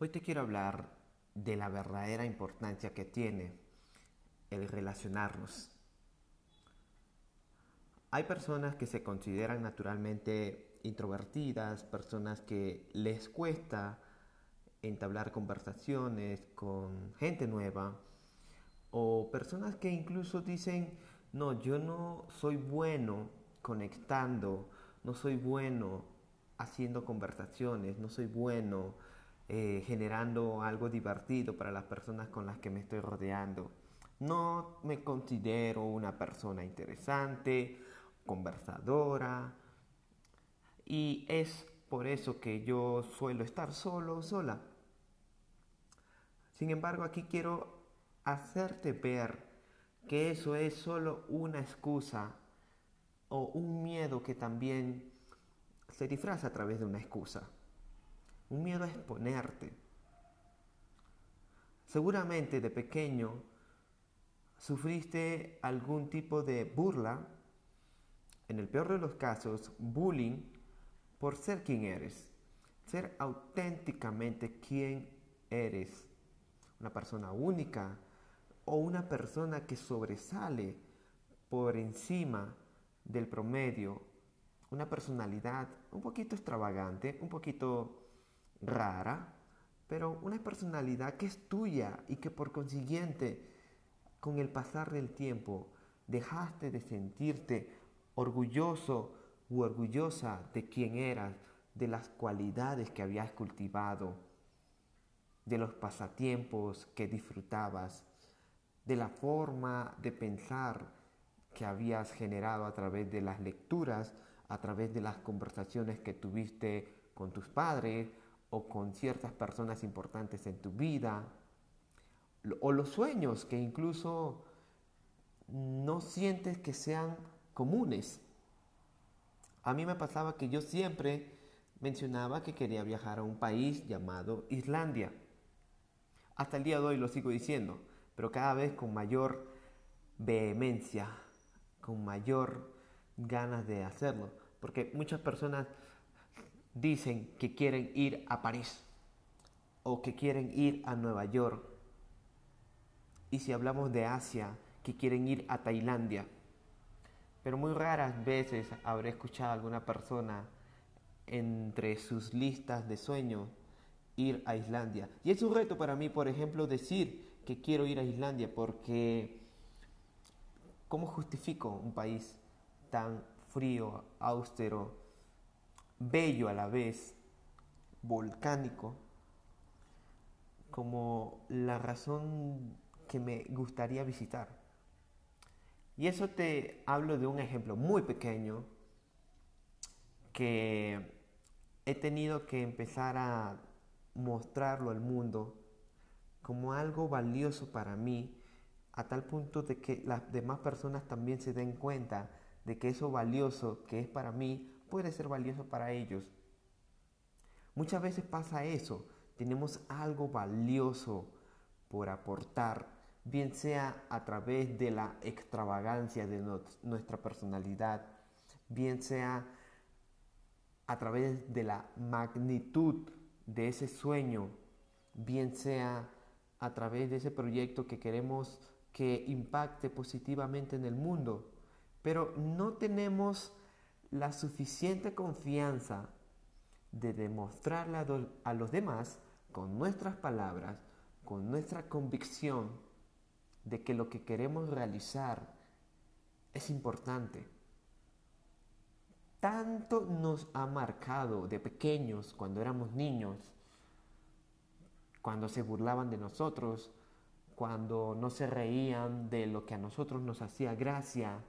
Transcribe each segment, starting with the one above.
Hoy te quiero hablar de la verdadera importancia que tiene el relacionarnos. Hay personas que se consideran naturalmente introvertidas, personas que les cuesta entablar conversaciones con gente nueva, o personas que incluso dicen, no, yo no soy bueno conectando, no soy bueno haciendo conversaciones, no soy bueno eh, generando algo divertido para las personas con las que me estoy rodeando. No me considero una persona interesante, conversadora, y es por eso que yo suelo estar solo o sola. Sin embargo, aquí quiero hacerte ver que eso es solo una excusa o un miedo que también se disfraza a través de una excusa. Un miedo a exponerte. Seguramente de pequeño sufriste algún tipo de burla, en el peor de los casos, bullying, por ser quien eres. Ser auténticamente quien eres. Una persona única o una persona que sobresale por encima del promedio. Una personalidad un poquito extravagante, un poquito rara, pero una personalidad que es tuya y que por consiguiente, con el pasar del tiempo, dejaste de sentirte orgulloso u orgullosa de quién eras, de las cualidades que habías cultivado, de los pasatiempos que disfrutabas, de la forma de pensar que habías generado a través de las lecturas, a través de las conversaciones que tuviste con tus padres o con ciertas personas importantes en tu vida, o los sueños que incluso no sientes que sean comunes. A mí me pasaba que yo siempre mencionaba que quería viajar a un país llamado Islandia. Hasta el día de hoy lo sigo diciendo, pero cada vez con mayor vehemencia, con mayor ganas de hacerlo, porque muchas personas dicen que quieren ir a París o que quieren ir a Nueva York. Y si hablamos de Asia, que quieren ir a Tailandia. Pero muy raras veces habré escuchado a alguna persona entre sus listas de sueños ir a Islandia. Y es un reto para mí, por ejemplo, decir que quiero ir a Islandia porque ¿cómo justifico un país tan frío, austero, bello a la vez, volcánico, como la razón que me gustaría visitar. Y eso te hablo de un ejemplo muy pequeño que he tenido que empezar a mostrarlo al mundo como algo valioso para mí, a tal punto de que las demás personas también se den cuenta de que eso valioso que es para mí puede ser valioso para ellos. Muchas veces pasa eso, tenemos algo valioso por aportar, bien sea a través de la extravagancia de nuestra personalidad, bien sea a través de la magnitud de ese sueño, bien sea a través de ese proyecto que queremos que impacte positivamente en el mundo, pero no tenemos la suficiente confianza de demostrarle a los demás con nuestras palabras, con nuestra convicción de que lo que queremos realizar es importante. Tanto nos ha marcado de pequeños, cuando éramos niños, cuando se burlaban de nosotros, cuando no se reían de lo que a nosotros nos hacía gracia,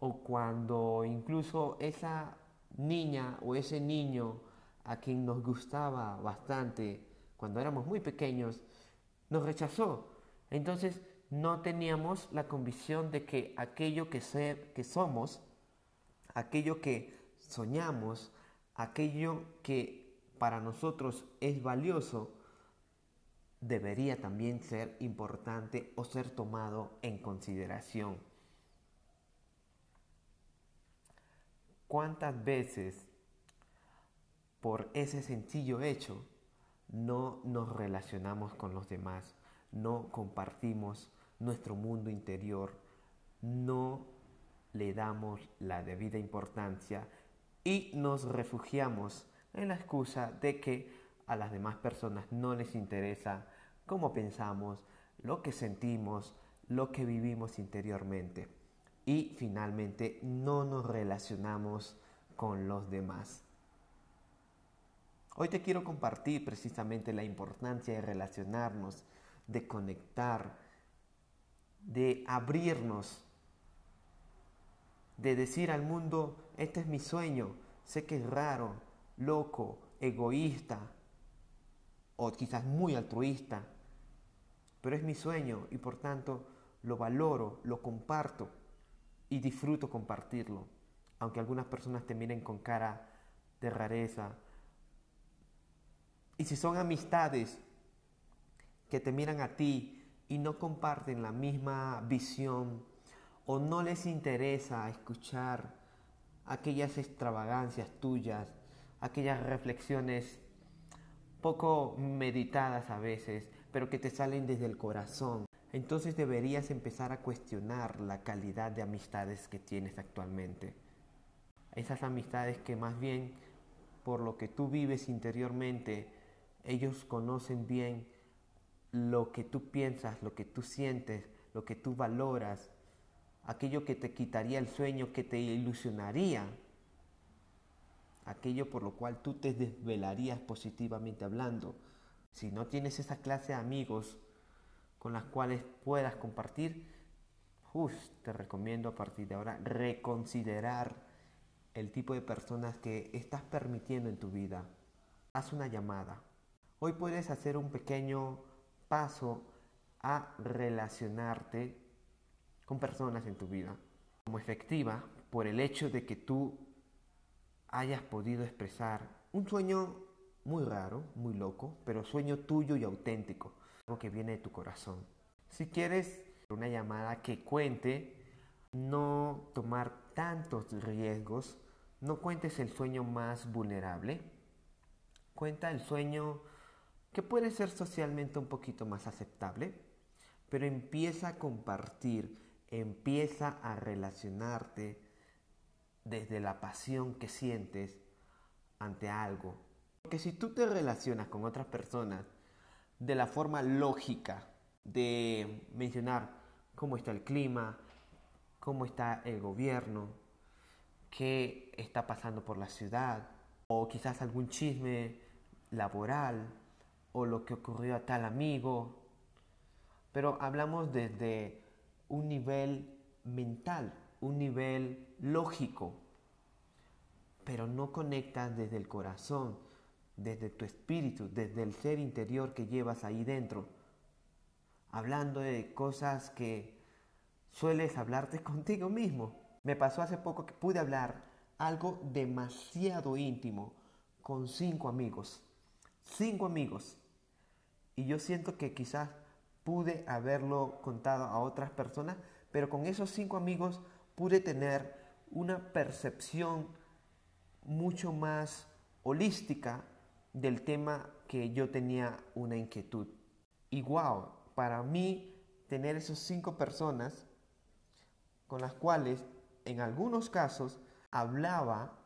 o cuando incluso esa niña o ese niño a quien nos gustaba bastante cuando éramos muy pequeños, nos rechazó. Entonces no teníamos la convicción de que aquello que, ser, que somos, aquello que soñamos, aquello que para nosotros es valioso, debería también ser importante o ser tomado en consideración. ¿Cuántas veces por ese sencillo hecho no nos relacionamos con los demás, no compartimos nuestro mundo interior, no le damos la debida importancia y nos refugiamos en la excusa de que a las demás personas no les interesa cómo pensamos, lo que sentimos, lo que vivimos interiormente. Y finalmente no nos relacionamos con los demás. Hoy te quiero compartir precisamente la importancia de relacionarnos, de conectar, de abrirnos, de decir al mundo, este es mi sueño, sé que es raro, loco, egoísta o quizás muy altruista, pero es mi sueño y por tanto lo valoro, lo comparto y disfruto compartirlo, aunque algunas personas te miren con cara de rareza. Y si son amistades que te miran a ti y no comparten la misma visión o no les interesa escuchar aquellas extravagancias tuyas, aquellas reflexiones poco meditadas a veces, pero que te salen desde el corazón, entonces deberías empezar a cuestionar la calidad de amistades que tienes actualmente. Esas amistades que más bien por lo que tú vives interiormente, ellos conocen bien lo que tú piensas, lo que tú sientes, lo que tú valoras, aquello que te quitaría el sueño, que te ilusionaría, aquello por lo cual tú te desvelarías positivamente hablando. Si no tienes esa clase de amigos con las cuales puedas compartir, te recomiendo a partir de ahora reconsiderar el tipo de personas que estás permitiendo en tu vida. Haz una llamada. Hoy puedes hacer un pequeño paso a relacionarte con personas en tu vida como efectiva por el hecho de que tú hayas podido expresar un sueño muy raro, muy loco, pero sueño tuyo y auténtico, algo que viene de tu corazón. Si quieres una llamada que cuente, no tomar tantos riesgos, no cuentes el sueño más vulnerable, cuenta el sueño que puede ser socialmente un poquito más aceptable, pero empieza a compartir, empieza a relacionarte desde la pasión que sientes ante algo. Porque si tú te relacionas con otras personas de la forma lógica de mencionar cómo está el clima, cómo está el gobierno, qué está pasando por la ciudad, o quizás algún chisme laboral, o lo que ocurrió a tal amigo, pero hablamos desde un nivel mental, un nivel lógico, pero no conectas desde el corazón, desde tu espíritu, desde el ser interior que llevas ahí dentro, hablando de cosas que sueles hablarte contigo mismo. Me pasó hace poco que pude hablar algo demasiado íntimo con cinco amigos. Cinco amigos. Y yo siento que quizás pude haberlo contado a otras personas, pero con esos cinco amigos pude tener una percepción mucho más holística del tema que yo tenía una inquietud. Y wow, para mí tener esos cinco personas con las cuales en algunos casos hablaba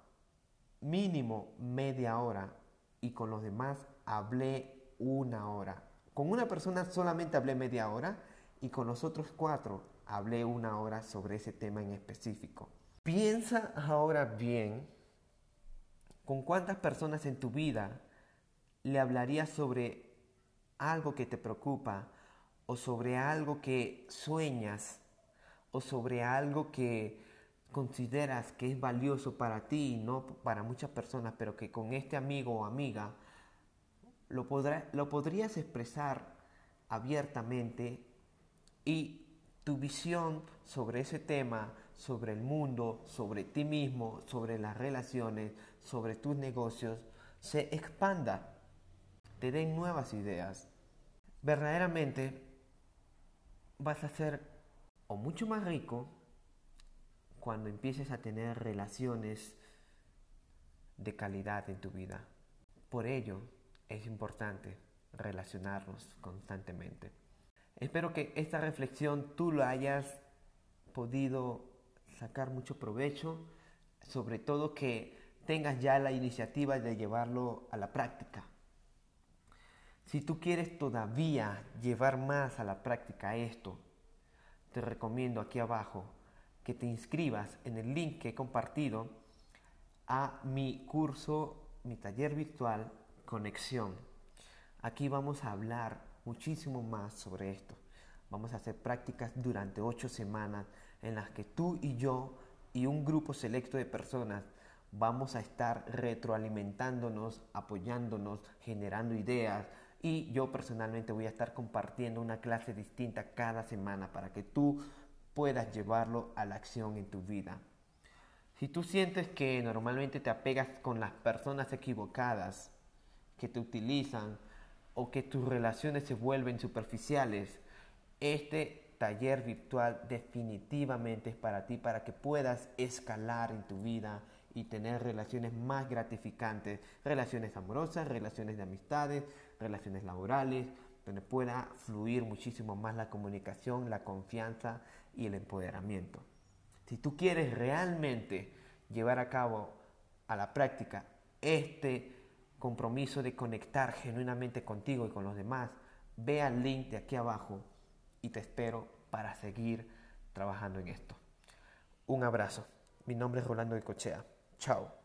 mínimo media hora y con los demás hablé una hora. Con una persona solamente hablé media hora y con los otros cuatro hablé una hora sobre ese tema en específico. Piensa ahora bien con cuántas personas en tu vida le hablarías sobre algo que te preocupa o sobre algo que sueñas o sobre algo que consideras que es valioso para ti y no para muchas personas, pero que con este amigo o amiga lo, lo podrías expresar abiertamente y tu visión sobre ese tema, sobre el mundo, sobre ti mismo, sobre las relaciones, sobre tus negocios, se expanda, te den nuevas ideas. Verdaderamente vas a ser o mucho más rico cuando empieces a tener relaciones de calidad en tu vida. Por ello, es importante relacionarnos constantemente. Espero que esta reflexión tú lo hayas podido sacar mucho provecho, sobre todo que tengas ya la iniciativa de llevarlo a la práctica. Si tú quieres todavía llevar más a la práctica esto, te recomiendo aquí abajo que te inscribas en el link que he compartido a mi curso, mi taller virtual Conexión. Aquí vamos a hablar muchísimo más sobre esto. Vamos a hacer prácticas durante ocho semanas en las que tú y yo y un grupo selecto de personas vamos a estar retroalimentándonos, apoyándonos, generando ideas, y yo personalmente voy a estar compartiendo una clase distinta cada semana para que tú puedas llevarlo a la acción en tu vida. Si tú sientes que normalmente te apegas con las personas equivocadas, que te utilizan o que tus relaciones se vuelven superficiales, este taller virtual definitivamente es para ti, para que puedas escalar en tu vida y tener relaciones más gratificantes, relaciones amorosas, relaciones de amistades, relaciones laborales, donde pueda fluir muchísimo más la comunicación, la confianza y el empoderamiento. Si tú quieres realmente llevar a cabo a la práctica este compromiso de conectar genuinamente contigo y con los demás, ve al link de aquí abajo y te espero para seguir trabajando en esto. Un abrazo. Mi nombre es Rolando Cochea. Chao.